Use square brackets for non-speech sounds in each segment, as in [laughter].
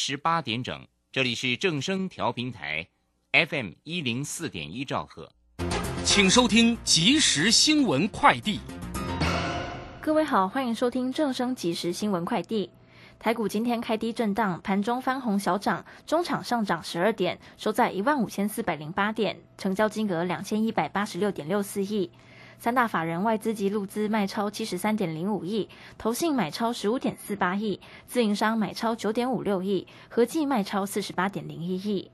十八点整，这里是正声调频台，FM 一零四点一兆赫，请收听即时新闻快递。各位好，欢迎收听正声即时新闻快递。台股今天开低震荡，盘中翻红小涨，中场上涨十二点，收在一万五千四百零八点，成交金额两千一百八十六点六四亿。三大法人外资及陆资卖超七十三点零五亿，投信买超十五点四八亿，自营商买超九点五六亿，合计卖超四十八点零一亿。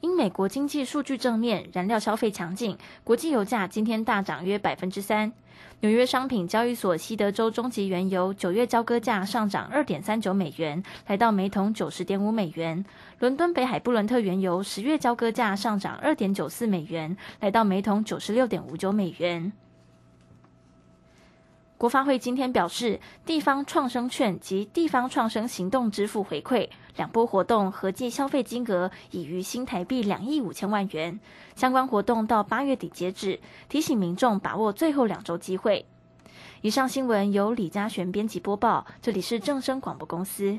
因美国经济数据正面，燃料消费强劲，国际油价今天大涨约百分之三。纽约商品交易所西德州中级原油九月交割价上涨二点三九美元，来到每桶九十点五美元。伦敦北海布伦特原油十月交割价上涨二点九四美元，来到每桶九十六点五九美元。国发会今天表示，地方创生券及地方创生行动支付回馈两波活动合计消费金额已逾新台币两亿五千万元。相关活动到八月底截止，提醒民众把握最后两周机会。以上新闻由李嘉璇编辑播报，这里是正声广播公司。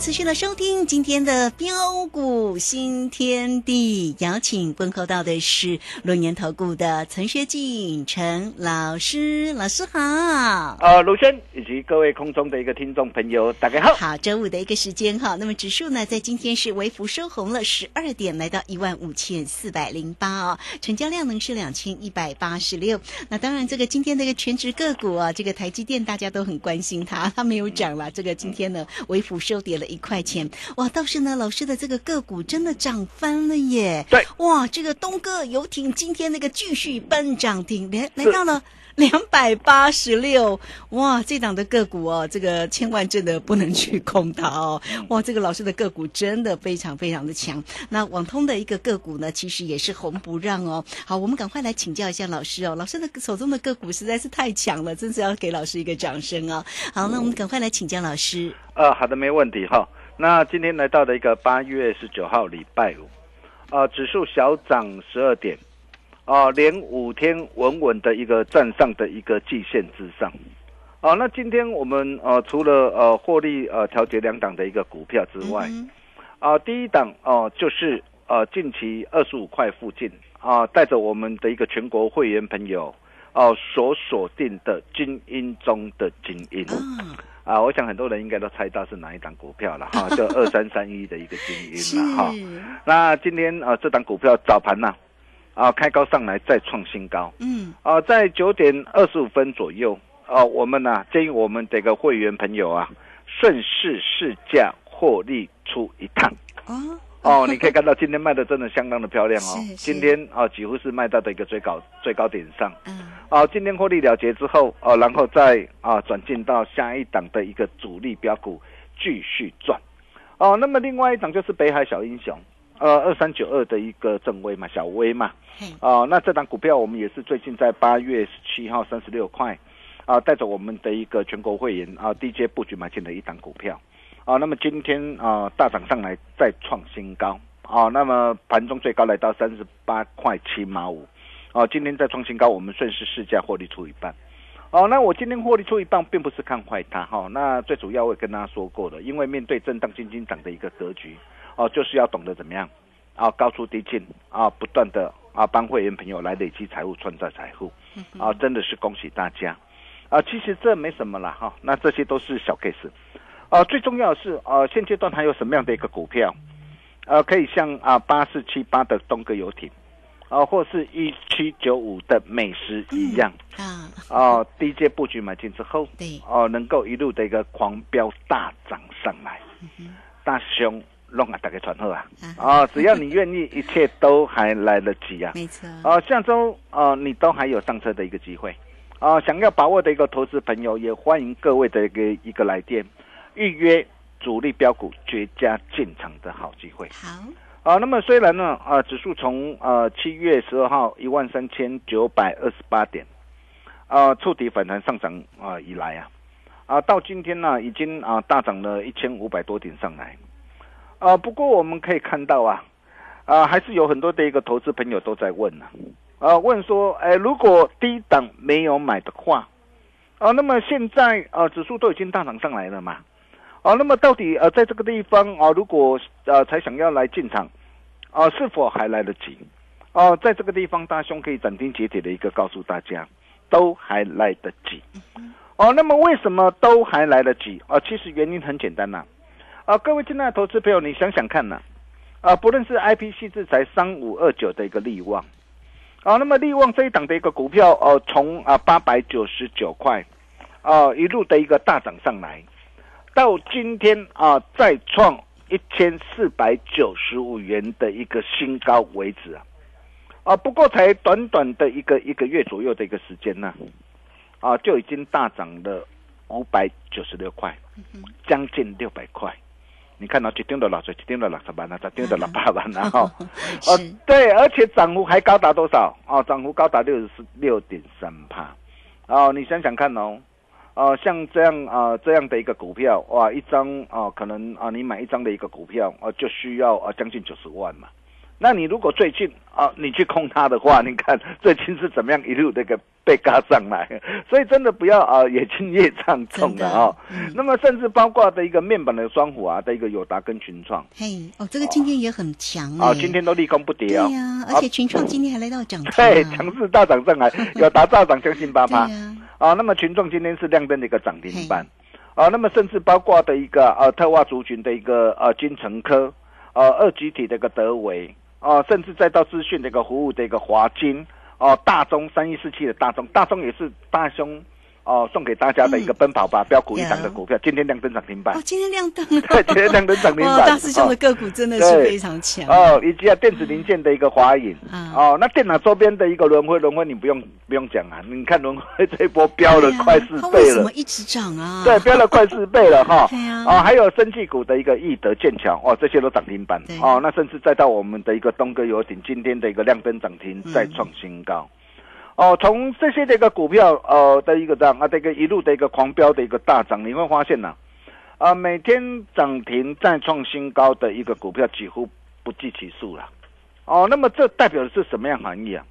持续的收听今天的标股新天地，邀请问候到的是龙年投顾的陈学进陈老师，老师好。呃，卢轩以及各位空中的一个听众朋友，大家好。好，周五的一个时间哈，那么指数呢，在今天是微幅收红了十二点，来到一万五千四百零八哦，成交量呢是两千一百八十六。那当然，这个今天这个全职个股啊，这个台积电大家都很关心它，它没有涨了，这个今天呢微幅收跌了。一块钱哇！倒是呢，老师的这个个股真的涨翻了耶！对，哇，这个东哥游艇今天那个继续奔涨停，来来到了两百八十六哇！这档的个股哦，这个千万真的不能去空它哦！哇，这个老师的个股真的非常非常的强。那网通的一个个股呢，其实也是红不让哦。好，我们赶快来请教一下老师哦。老师的手中的个股实在是太强了，真是要给老师一个掌声哦。好，那我们赶快来请教老师。呃，好的，没问题哈。那今天来到的一个八月十九号礼拜五，呃，指数小涨十二点，啊，连五天稳稳的一个站上的一个季线之上，啊，那今天我们呃除了呃获利呃调节两档的一个股票之外，啊，第一档哦就是呃近期二十五块附近啊，带着我们的一个全国会员朋友哦所锁定的精英中的精英。啊，我想很多人应该都猜到是哪一档股票了哈，就二三三一的一个精英了 [laughs] 哈。那今天啊，这档股票早盘呢，啊开高上来再创新高。嗯。啊，在九点二十五分左右，啊，我们呢建议我们这个会员朋友啊，顺势试价获利出一趟。哦。哦，你可以看到今天卖的真的相当的漂亮哦。[laughs] 今天啊，几乎是卖到的一个最高最高点上。嗯。哦，今天获利了结之后，哦，然后再啊转进到下一档的一个主力标股继续赚。哦，那么另外一档就是北海小英雄，呃，二三九二的一个正威嘛，小威嘛。哦，那这档股票我们也是最近在八月十七号三十六块。啊，带着我们的一个全国会员啊，DJ 布局买进的一档股票啊，那么今天啊大涨上来再创新高啊，那么盘中最高来到三十八块七毛五，哦，今天再创新高，我们顺势市价获利出一半。哦，那我今天获利出一半，并不是看坏它哈。那最主要我也跟大家说过了，因为面对震荡、轻轻涨的一个格局，哦，就是要懂得怎么样啊，高出低进啊，不断的啊帮会员朋友来累积财富、创造财富啊，真的是恭喜大家啊！其实这没什么了哈，那这些都是小 case 啊。最重要的是啊，现阶段还有什么样的一个股票，呃，可以像啊八四七八的东哥游艇。啊，或是一七九五的美食一样啊，哦，第一阶布局买进之后，对，哦，能够一路的一个狂飙大涨上来，大兄弄啊，大家传后啊，啊，只要你愿意，一切都还来得及啊，没错，哦，下周哦，你都还有上车的一个机会，啊，想要把握的一个投资朋友，也欢迎各位的一个一个来电预约主力标股绝佳进场的好机会，好。啊，那么虽然呢，啊，指数从呃七月十二号一万三千九百二十八点，啊触底反弹上涨啊以来啊，啊到今天呢已经啊大涨了一千五百多点上来，啊不过我们可以看到啊，啊还是有很多的一个投资朋友都在问呢，啊问说，哎如果低档没有买的话，啊那么现在啊指数都已经大涨上来了嘛。啊，那么到底呃，在这个地方啊，如果呃才想要来进场，啊，是否还来得及？哦，在这个地方，大兄可以斩钉截铁的一个告诉大家，都还来得及。哦，那么为什么都还来得及？啊，其实原因很简单呐。啊，各位亲爱的投资朋友，你想想看呐。啊，不论是 I P C 制裁三五二九的一个利旺，啊，那么利旺这一档的一个股票，哦，从啊八百九十九块，啊，一路的一个大涨上来。到今天啊，再创一千四百九十五元的一个新高为止啊，啊，不过才短短的一个一个月左右的一个时间呢，啊，就已经大涨了五百九十六块，将近六百块。你看到一定的老水，一定的六十万了，一定的六八万啊哈。哦，对，而且涨幅还高达多少？哦，涨幅高达六十六点三帕。哦，你想想看哦。哦，像这样啊，这样的一个股票哇，一张哦，可能啊，你买一张的一个股票哦，就需要啊将近九十万嘛。那你如果最近啊，你去空它的话，你看最近是怎么样一路那个被嘎上来？所以真的不要啊，也轻越唱重的啊。那么甚至包括的一个面板的双虎啊的一个友达跟群创，嘿，哦，这个今天也很强啊，今天都立功不跌啊。对呀，而且群创今天还来到涨停，对，强势大涨上来，友达大涨将近八八。啊，那么群众今天是亮灯的一个涨停板，啊，那么甚至包括的一个呃特化族群的一个呃金城科，呃二级体的一个德维，啊，甚至再到资讯的一个服务的一个华金，哦大中三一四七的大中，大中也是大中。哦，送给大家的一个奔跑吧标股一档的股票，今天亮灯涨停板。哦，今天亮灯。[laughs] 对，今天亮灯涨停板。大师兄的个股真的是非常强。哦，以及啊电子零件的一个华影。哦，那电脑周边的一个轮回，轮回你不用不用讲啊，你看轮回这一波飙了快四倍了。怎么一直涨啊？对，飙了快四倍了哈。[laughs] 对啊。哦，还有生技股的一个易德剑桥，哦，这些都涨停板。哦，那甚至再到我们的一个东哥游艇，今天的一个亮灯涨停，再创新高。哦，从这些的一个股票，呃的一个涨啊，这个一路的一个狂飙的一个大涨，你会发现呢，啊，每天涨停再创新高的一个股票几乎不计其数了。哦，那么这代表的是什么样含义啊？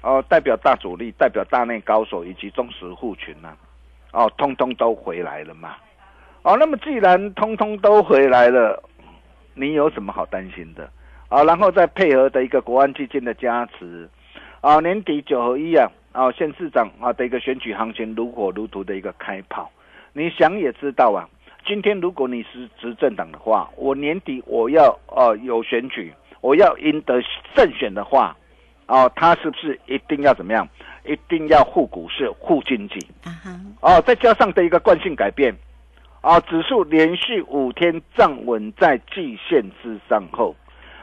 哦，代表大主力，代表大内高手以及忠实户群呢？哦，通通都回来了嘛？哦，那么既然通通都回来了，你有什么好担心的？啊，然后再配合的一个国安基金的加持。啊，年底九合一啊，啊，县市长啊的一个选举行情如火如荼的一个开跑，你想也知道啊，今天如果你是执政党的话，我年底我要呃有选举，我要赢得胜选的话，哦，他是不是一定要怎么样？一定要护股市、护经济？哦，再加上的一个惯性改变，啊，指数连续五天站稳在季线之上后。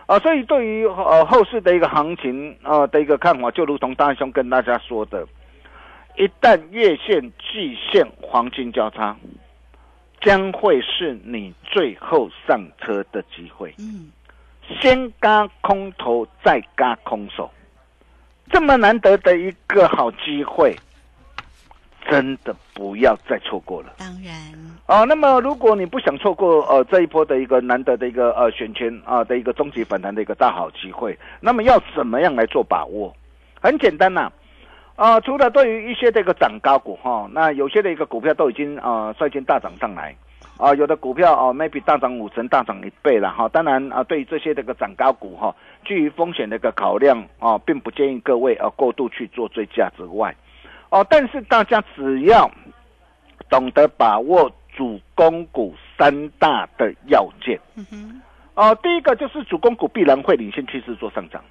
啊，所以对于呃后市的一个行情啊的一个看法，就如同大兄跟大家说的，一旦月线、季线黄金交叉，将会是你最后上车的机会。嗯，先嘎空头，再嘎空手，这么难得的一个好机会，真的不要再错过了。当然，啊，那么如果你不想错过呃这一波的一个难得的一个呃选权啊、的一个终极反弹的一个大好机会，那么要怎么样来做把握？很简单呐、啊，除了对于一些这个涨高股哈、那有些的一个股票都已经啊率先大涨上来。啊，有的股票哦，maybe 大涨五成、大涨一倍了哈。当然啊，对于这些这个涨高股哈，基于风险的一个考量啊，并不建议各位啊过度去做追加之外，哦，但是大家只要懂得把握主攻股三大的要件。嗯哼，哦，第一个就是主攻股必然会领先趋势做上涨。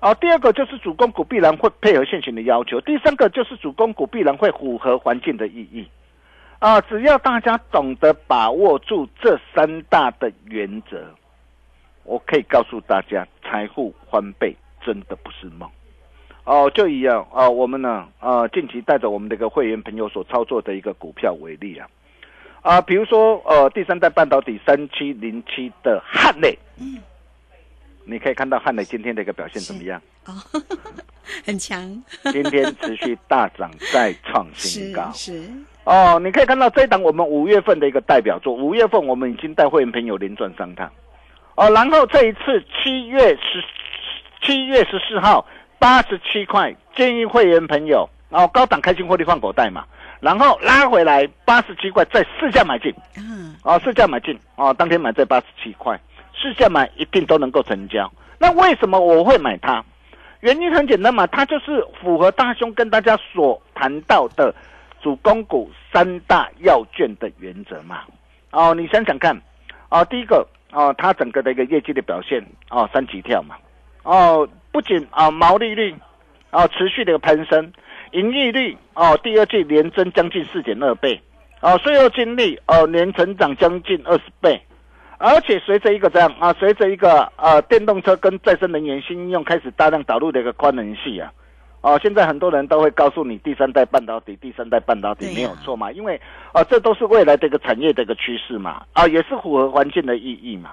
哦，第二个就是主攻股必然会配合现行的要求，第三个就是主攻股必然会符合环境的意义。啊，只要大家懂得把握住这三大的原则，我可以告诉大家，财富翻倍真的不是梦。哦，就一样啊，我们呢，呃，近期带着我们的一个会员朋友所操作的一个股票为例啊，啊，比如说呃，第三代半导体三七零七的汉磊，嗯，你可以看到汉磊今天的一个表现怎么样？哦，[laughs] 很强，今天持续大涨，再创新 [laughs] 是高。是，哦，你可以看到这一档我们五月份的一个代表作，五月份我们已经带会员朋友连赚三趟，哦，然后这一次七月十七月十四号八十七块，建议会员朋友哦高档开心获利放口袋嘛，然后拉回来八十七块再试价买进，嗯，哦试价买进哦，当天买在八十七块，试价买一定都能够成交。那为什么我会买它？原因很简单嘛，它就是符合大兄跟大家所谈到的主攻股三大要件的原则嘛。哦，你想想看，哦，第一个哦，它整个的一个业绩的表现哦，三级跳嘛。哦，不仅啊毛利率啊持续的一个攀升，盈利率哦第二季连增将近四点二倍，哦税后净利哦年成长将近二十倍。而且随着一个这样啊，随着一个呃电动车跟再生能源新应用开始大量导入的一个宽能系啊，哦，现在很多人都会告诉你第三代半导体，第三代半导体没有错嘛，因为啊这都是未来的一个产业的一个趋势嘛，啊也是符合环境的意义嘛。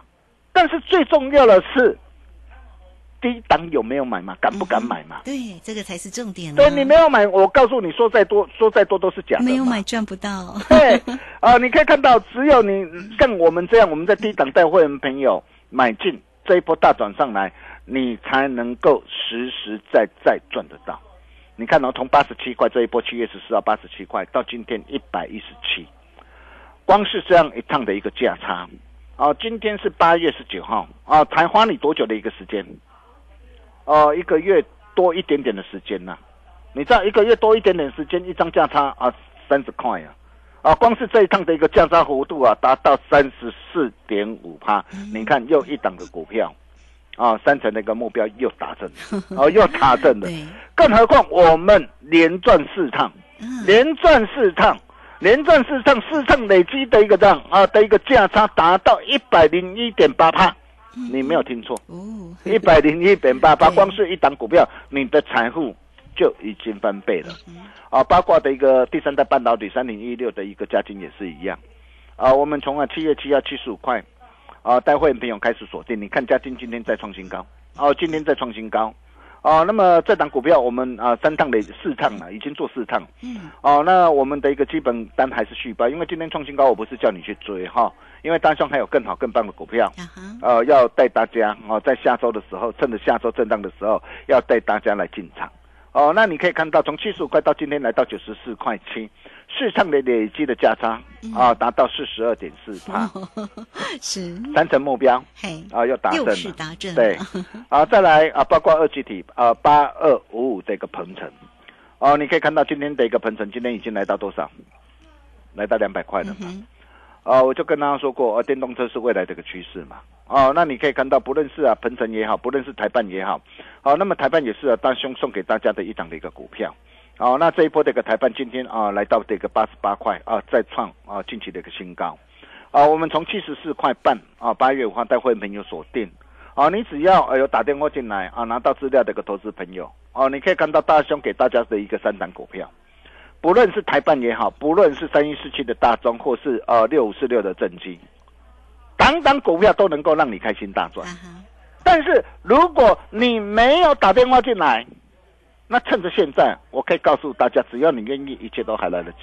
但是最重要的是，低档有没有买嘛，敢不敢买嘛？对，这个才是重点啊。对你没有买，我告诉你说再多说再多都是假的嘛。没有买赚不到，对，啊、[laughs] 你可以看到，只有你像我们这样，我们在低档带会员朋友买进这一波大转上来，你才能够实实在在赚得到。你看哦，从八十七块这一波七月十四号八十七块到今天一百一十七，光是这样一趟的一个价差，啊，今天是八月十九号啊，才花你多久的一个时间？哦、一个月多一点点的时间呐、你知道一个月多一点点时间，一张价差啊三十块啊，啊，光是这一趟的一个价差幅度啊，达到三十四点五趴。你看又一档的股票，啊，三成的一个目标又达成了，[laughs] 哦，又达成了。更何况我们连赚四趟，嗯，连赚四趟，连赚四趟，四趟累积的一个这样啊的一个价差达到一百零一点八趴。你没有听错，哦，一百零一点八八，[laughs] 光是一档股票，你的财富就已经翻倍了。嗯啊，包括的一个第三代半导体三零一六的一个加金也是一样。啊，我们从啊七月七号七十五块，啊，带会员朋友开始锁定，你看嘉金今天再创新高，哦、今天再创新高。哦、那么这档股票我们啊三趟的四趟了，已经做四趟。嗯，哦，那我们的一个基本单还是续报，因为今天创新高，我不是叫你去追哈，因为单双还有更好更棒的股票。啊，呃，要带大家哦，在下周的时候，趁着下周震荡的时候，要带大家来进场。哦，那你可以看到，从七十五块到今天来到九十四块七，市场的累积的价差啊、达到四十二点四 [laughs] 帕，是，三成目标嘿，啊、要达成又了。是达阵，对，[laughs] 啊，再来啊，包括二级体啊，八二五五的一个鹏程，哦，你可以看到今天的一个鹏程，今天已经来到多少？来到两百块了嘛。哦，我就跟大家说过，呃，电动车是未来的一个趋势嘛。哦，那你可以看到，不论是啊鹏程也好，不论是台办也好，好、那么台办也是啊大兄送给大家的一档的一个股票。好、那这一波的一个台办今天啊来到这个八十八块啊，再创啊近期的一个新高。啊，我们从七十四块半啊，八月五号带会员朋友锁定。啊，你只要呃有打电话进来啊，拿到资料的一个投资朋友，哦、你可以看到大兄给大家的一个三档股票。不论是台办也好，不论是三一四七的大中，或是呃六五四六的正金，档档股票都能够让你开心大赚但是如果你没有打电话进来，那趁着现在，我可以告诉大家，只要你愿意，一切都还来得及。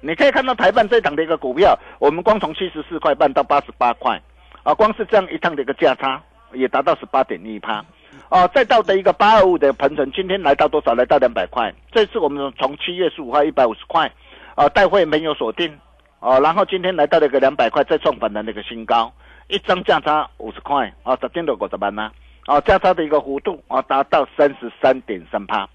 你可以看到台办这档的一个股票，我们光从七十四块半到八十八块，啊，光是这样一趟的一个价差，也达到十八点一趴，哦，再到的一个八二五的鹏程，今天来到多少？来到两百块。这次我们从七月十五号一百五十块，啊，待会没有锁定，哦，然后今天来到了一个两百块，再创反的那个新高，一张价差五十块，啊，十天都五十万呐，价差的一个幅度啊，达到三十三点三趴，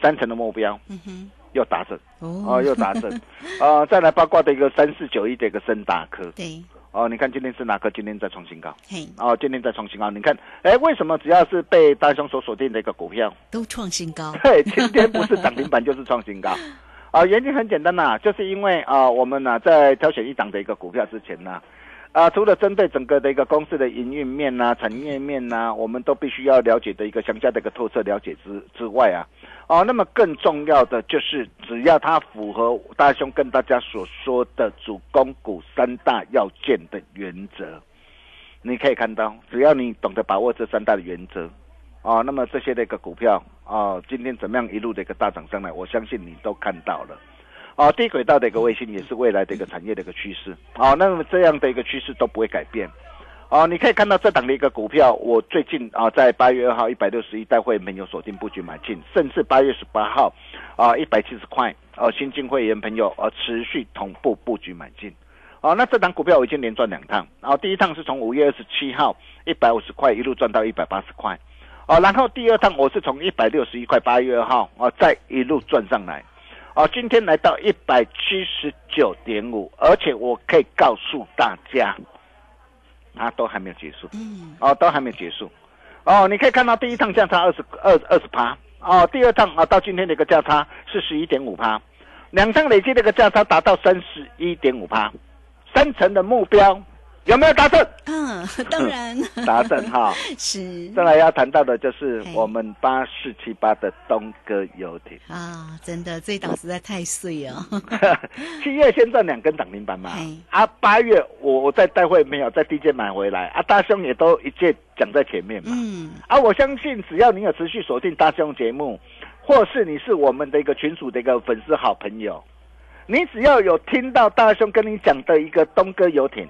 三成的目标。嗯哼，又达成哦哦，又达成，[laughs] 啊，再来八卦的一个三四九一的一个深大科。对，哦，你看今天是哪个今天再创新高？嘿，哦，今天再创新高，你看，哎，为什么只要是被大兄所锁定的一个股票，都创新高，[laughs] 对，今天不是涨停板就是创新高，[laughs] 啊、原因很简单呐、就是因为啊、我们呢、在挑选一档的一个股票之前呢、啊，啊除了针对整个的一个公司的营运面呐、产业面呐、我们都必须要了解的一个详加的一个透彻了解之之外啊，哦，那么更重要的就是，只要它符合大兄跟大家所说的主攻股三大要件的原则，你可以看到，只要你懂得把握这三大的原则，哦，那么这些的一个股票哦，今天怎么样一路的一个大涨上来，我相信你都看到了。哦，低轨道的一个卫星也是未来的一个产业的一个趋势。哦，那么这样的一个趋势都不会改变。哦，你可以看到这档的一个股票，我最近啊在八月二号一百六十一带会没有锁定布局买进，甚至八月十八号啊一百七十块，啊新进会员朋友呃持续同步布局买进。哦，那这档股票我已经连赚两趟，然后第一趟是从五月二十七号一百五十块一路赚到一百八十块，哦，然后第二趟我是从一百六十一块八月二号哦再一路赚上来，哦，今天来到一百七十九点五，而且我可以告诉大家，它都还没有结束，嗯，哦，都还没有结束，哦，你可以看到第一趟价差二十二二十趴，哦，第二趟啊到今天的一个价差是十一点五趴，两趟累计的一个价差达到三十一点五趴，三成的目标有没有达成？嗯，[laughs] 当然。达成哈。[laughs] 是。再来要谈到的就是嘿。我们八四七八的东哥游艇，啊，真的这一档实在太碎哦，[laughs] 七月先赚两根涨停板嘛。嘿，啊，八月我我在带会没有？在低阶买回来，啊，大兄也都一届讲在前面嘛，嗯，啊，我相信只要你有持续锁定大兄节目，或是你是我们的一个群主的一个粉丝好朋友，你只要有听到大兄跟你讲的一个东哥游艇，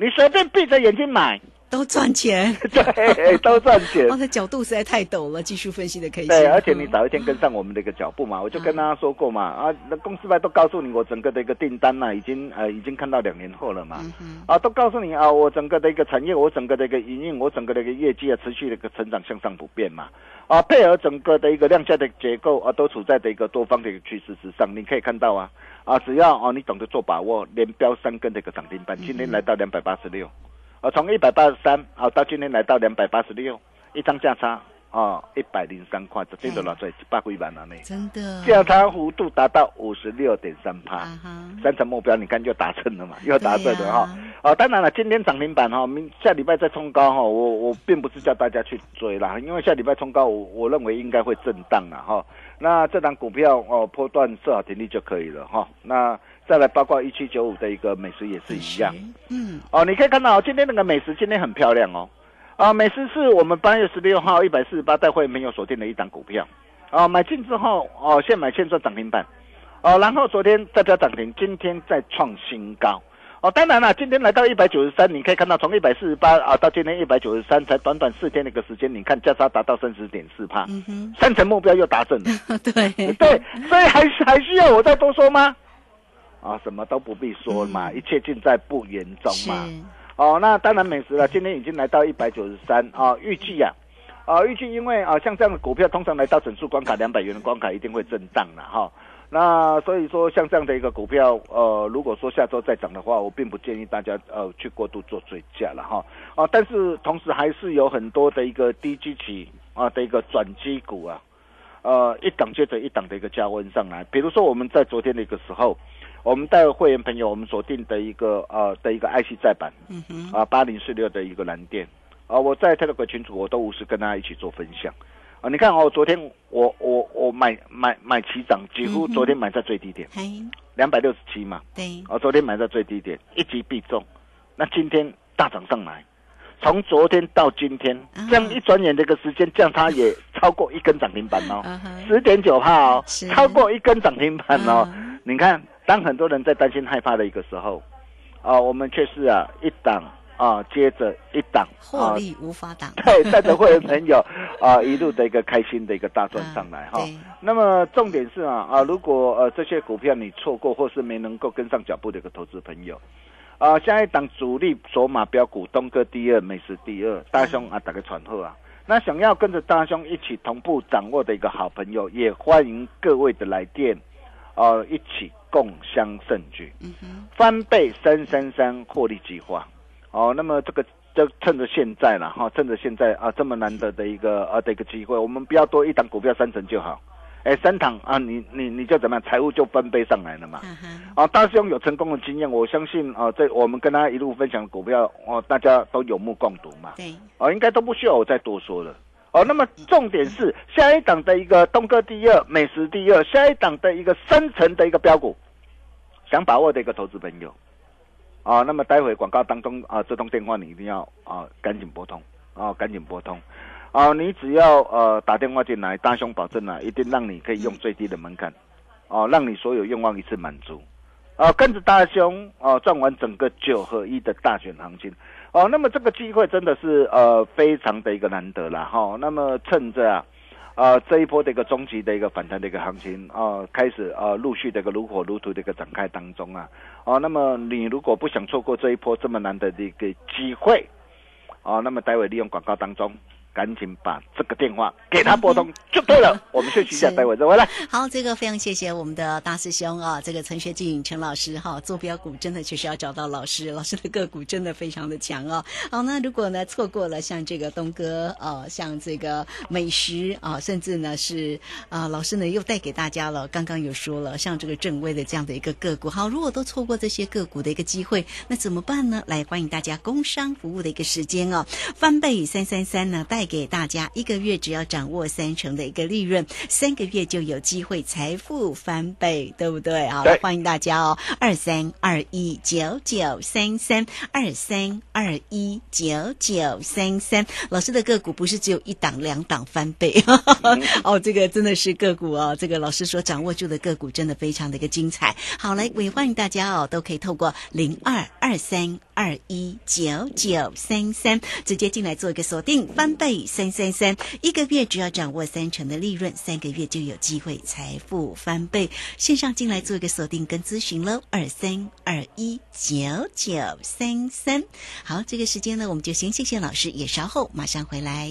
你随便闭着眼睛买，都赚钱，[laughs] 对，都赚钱。[laughs] 哦，。这角度实在太陡了，技术分析的可以，对，而且你早一天跟上我们的一个脚步嘛，我就跟大家说过嘛，啊，那公司派都告诉你，我整个的一个订单呢、已经呃已经看到两年后了嘛，嗯，啊，都告诉你啊，我整个的一个产业，我整个的一个营运，我整个的一个业绩啊，持续的一个成长向上不变嘛，啊，配合整个的一个量价的结构啊，都处在的一个多方的一个趋势之上，你可以看到啊，啊，只要啊你懂得做把握，连标三根的一个涨停板，今天来到两百八十六，啊，从一百八十三啊到今天来到两百八十六，一张价差啊一百零三块，这这都拿出来八几万了呢，真的，价差幅度达到五十六点三趴。啊哈，三成目标，你看就达成了嘛，[laughs] 又达成了哈。哦，当然了，今天涨停板哈，明下礼拜再冲高哈，我我并不是叫大家去追啦，因为下礼拜冲高，我我认为应该会震荡了哈。那这档股票哦，波段设好停利就可以了哈。那再来包括一七九五的一个美食也是一样嗯，哦，你可以看到今天那个美食今天很漂亮哦。啊，美食是我们八月十六号一百四十八带会没有锁定的一档股票，啊，买进之后哦，现买现赚涨停板，哦，然后昨天再飙涨停，今天再创新高。哦，当然了，今天来到一百九十三，你可以看到从一百四十八啊到今天一百九十三，才短短四天的一个时间，你看价差达到三十点四帕，嗯哼，三成目标又达成了。[laughs] 对，对，所以还是还需要我再多说吗？啊，什么都不必说嘛，一切尽在不言中，嘛。哦，那当然美食了，今天已经来到一百九十三啊，预计啊，啊，预计因为啊，像这样的股票，通常来到整数关卡两百元的关卡，一定会震荡了哈。那所以说，像这样的一个股票，呃，如果说下周再涨的话，我并不建议大家呃去过度做追加了哈。啊，但是同时还是有很多的一个低基期啊的一个转机股啊，呃，一档接着一档的一个加温上来。比如说我们在昨天的一个时候，我们带会员朋友我们锁定的一个呃的一个 IC 再版嗯哼，啊八零四六的一个蓝电。啊，我在 Telegram 群组我都无私跟大家一起做分享。啊。你看哦，昨天我我我买买买起涨，几乎昨天买在最低点嘿，两百六十七嘛，对，啊，昨天买在最低点，一击必中，那今天大涨上来，从昨天到今天，啊这样一转眼的一个时间，降差也超过一根涨停板哦。十点九帕哦，超过一根涨停板哦。啊你看，当很多人在担心害怕的一个时候，啊，我们却是啊一档啊接着一档啊，获利无法挡。对，带着会员朋友啊一路的一个开心的一个大赚上来 [laughs] 哈。对那么重点是啊啊，如果呃这些股票你错过或是没能够跟上脚步的一个投资朋友，啊，下一档主力索马标股东哥第二，美食第二，大兄啊打个传呼啊。那想要跟着大兄一起同步掌握的一个好朋友，也欢迎各位的来电，呃，一起共襄盛举，嗯，翻倍三三三获利计划。哦，那么这个就趁着现在了哈，趁着现在啊这么难得的一个啊的一个机会，我们不要多一档股票三成就好，哎，三档啊，你你你就怎么样，财务就翻倍上来了嘛。啊大师兄有成功的经验，我相信啊，在我们跟他一路分享股票，哦，大家都有目共睹嘛，对，哦，应该都不需要我再多说了。哦，那么重点是下一档的一个东哥第二，美食第二，下一档的一个深层的一个标股，想把握的一个投资朋友，啊，那么待会广告当中啊，这通电话你一定要啊赶紧拨通，啊，赶紧拨通，啊，你只要呃打电话进来，大雄保证啊，一定让你可以用最低的门槛，哦、让你所有愿望一次满足。啊，跟着大雄哦、赚完整个九合一的大选行情。哦，那么这个机会真的是呃非常的一个难得了哈、那么趁着啊。呃，这一波的一个终极的一个反弹的一个行情啊，开始啊陆续的一个如火如荼的一个展开当中啊，哦、那么你如果不想错过这一波这么难得的一个机会，哦、那么待会利用广告当中，赶紧把这个电话给他拨通就对了。[laughs] 我们休息一下，是待会再回来。好，这个非常谢谢我们的大师兄啊，这个陈学进陈老师哈，坐标股真的就是要找到老师，老师的个股真的非常的强哦。好，那如果呢错过了像这个东哥呃，像这个美食啊，甚至呢是啊、老师呢又带给大家了，刚刚有说了，像这个正威的这样的一个个股，好，如果都错过这些个股的一个机会，那怎么办呢？来，欢迎大家工商服务的一个时间哦，翻倍三三三呢带给大家一个月只要掌握三成的一个利润，三个月就有机会财富翻倍，对不对？好，欢迎大家哦，二三二一九九三三二三二一九九三三。老师的个股不是只有一档两档翻倍，[laughs] 哦，这个真的是个股哦，这个老师所掌握住的个股真的非常的一个精彩。好，来，也欢迎大家哦，都可以透过零二二三二一九九三三直接进来做一个锁定，翻倍三三三，一个月只要掌握三成的利润，三个月就有机会财富翻倍。线上进来做一个锁定跟咨询喽，二三二一九九三三。好，这个时间呢，我们就先谢谢老师，也稍后马上回来。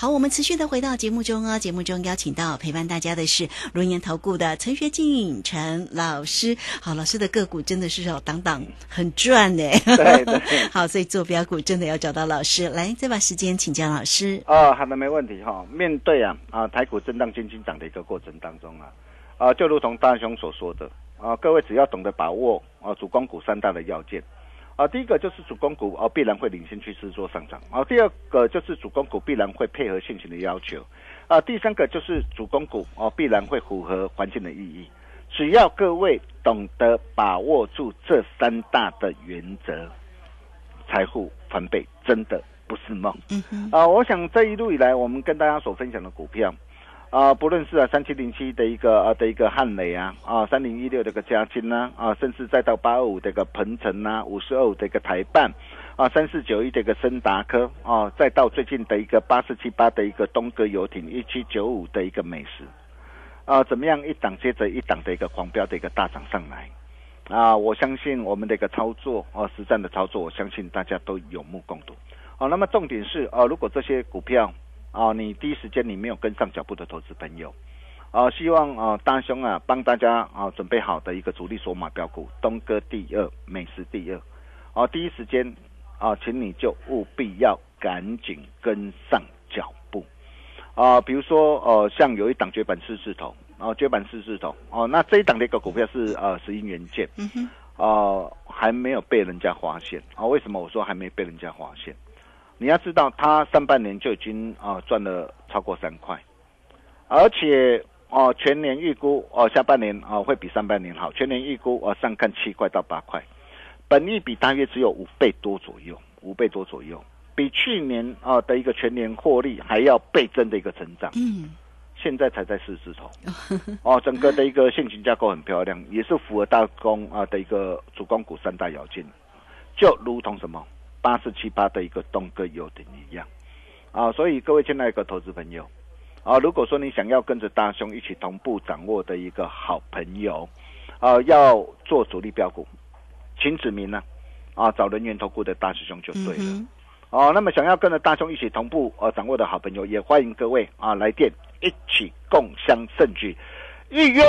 好，我们持续的回到节目中哦。节目中邀请到陪伴大家的是轮研投顾的陈学进陈老师。好，老师的个股真的是哦，档档很赚呢。[laughs] 对对 [laughs] 好，所以做标股真的要找到老师。来，再把时间请教老师。哦，好的，没问题哈、面对啊啊台股震荡轻轻涨的一个过程当中啊，啊，就如同大雄所说的啊，各位只要懂得把握啊主攻股三大的要件。啊，第一个就是主攻股啊必然会领先趋势做上涨啊，第二个就是主攻股必然会配合现行的要求啊，第三个就是主攻股哦、必然会符合环境的意义。只要各位懂得把握住这三大的原则，财富翻倍真的不是梦。啊、我想这一路以来，我们跟大家所分享的股票，啊，不论是啊三七零七的一个啊的一个汉雷啊，啊三零一六的一个嘉金呐，啊甚至再到八二五的一个鹏程呐，五十二五的一个台办，啊三四九一的一个森达科，啊再到最近的一个八四七八的一个东哥游艇，一七九五的一个美食，啊怎么样一档接着一档的一个狂飙的一个大涨上来，啊我相信我们的一个操作啊实战的操作，我相信大家都有目共睹，啊那么重点是啊如果这些股票。啊，你第一时间你没有跟上脚步的投资朋友，啊，希望啊大兄啊帮大家啊准备好的一个主力索马标股，东哥第二，美食第二，啊，第一时间啊，请你就务必要赶紧跟上脚步，啊，比如说呃，像有一档绝版四字头，啊，绝版四字头，哦，那这一档的一个股票是呃石英元件，嗯哼，啊，还没有被人家发现，啊，为什么我说还没被人家发现？你要知道，它上半年就已经啊赚了超过三块，而且哦全年预估哦下半年啊会比上半年好，全年预估哦上看七块到八块，本益比大约只有五倍多左右，五倍多左右，比去年啊的一个全年获利还要倍增的一个成长。嗯，现在才在四字头，[laughs] 哦，整个的一个现金架构很漂亮，也是符合大公啊的一个主攻股三大要件，就如同什么？八四七八的一个东哥游艇一样，啊，所以各位亲爱的投资朋友，啊，如果说你想要跟着大兄一起同步掌握的一个好朋友，啊，要做主力标股，请指明呢，啊，找人员投顾的大师兄就对了，哦，那么想要跟着大兄一起同步呃掌握的好朋友，也欢迎各位啊来电一起共襄盛举，预约。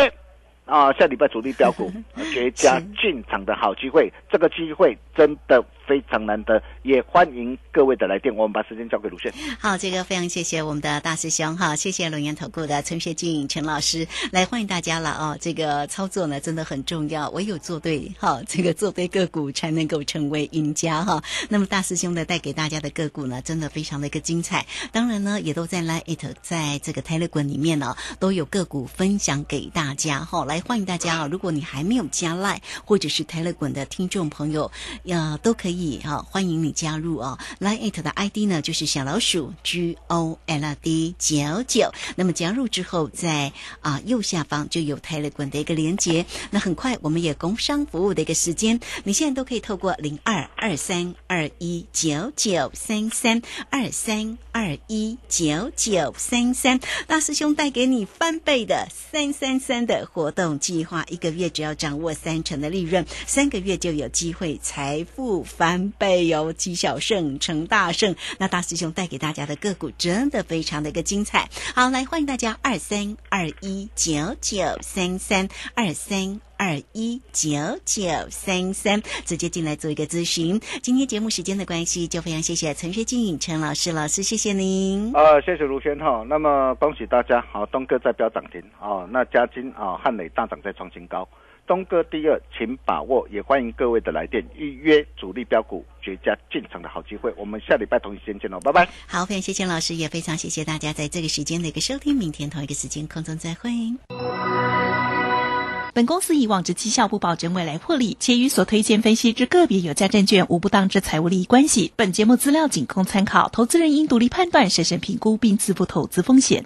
啊，下礼拜主力标股 [laughs] 绝佳进场的好机会，这个机会真的非常难得，也欢迎各位的来电。我们把时间交给卢迅。好，这个非常谢谢我们的大师兄哈，谢谢龙岩投顾的陈学进陈老师来欢迎大家了哦。这个操作呢真的很重要，唯有做对哈，[laughs] 这个做对个股才能够成为赢家哈。那么大师兄呢带给大家的个股呢，真的非常的一个精彩。当然呢，也都在 Line It 在这个 Telegram 里面呢，都有个股分享给大家哈。来。欢迎大家啊！如果你还没有加 Line 或者是 Telegram 的听众朋友，呀，都可以以哈，欢迎你加入哦。Line it 的 ID 呢，就是小老鼠 G O L D 九九。那么加入之后，在啊右下方就有 Telegram 的一个连接。那很快我们也工商服务的一个时间，你现在都可以透过零二二三二一九九三三二三二一九九三三，大师兄带给你翻倍的三三三的活动。计划一个月只要掌握三成的利润，三个月就有机会财富翻倍哟！积小胜成大胜，那大师兄带给大家的个股真的非常的一个精彩。好，来欢迎大家二三二一九九三三二三二一九九三三直接进来做一个咨询。今天节目时间的关系，就非常谢谢陈学金陈老师老师，谢谢您。呃，谢谢卢轩哈。那么恭喜大家，好，东哥在飙涨停啊，那嘉金啊，汉磊大涨。在创新高，东哥第二，请把握，也欢迎各位的来电预约主力标股绝佳进场的好机会。我们下礼拜同一时间见喽，拜拜。好，非常谢谢老师，也非常谢谢大家在这个时间的一个收听。明天同一个时间空中再会。本公司以往之绩效不保证未来获利，且与所推荐分析之个别有价证券无不当之财务利益关系。本节目资料仅供参考，投资人应独立判断、审慎评估并自负投资风险。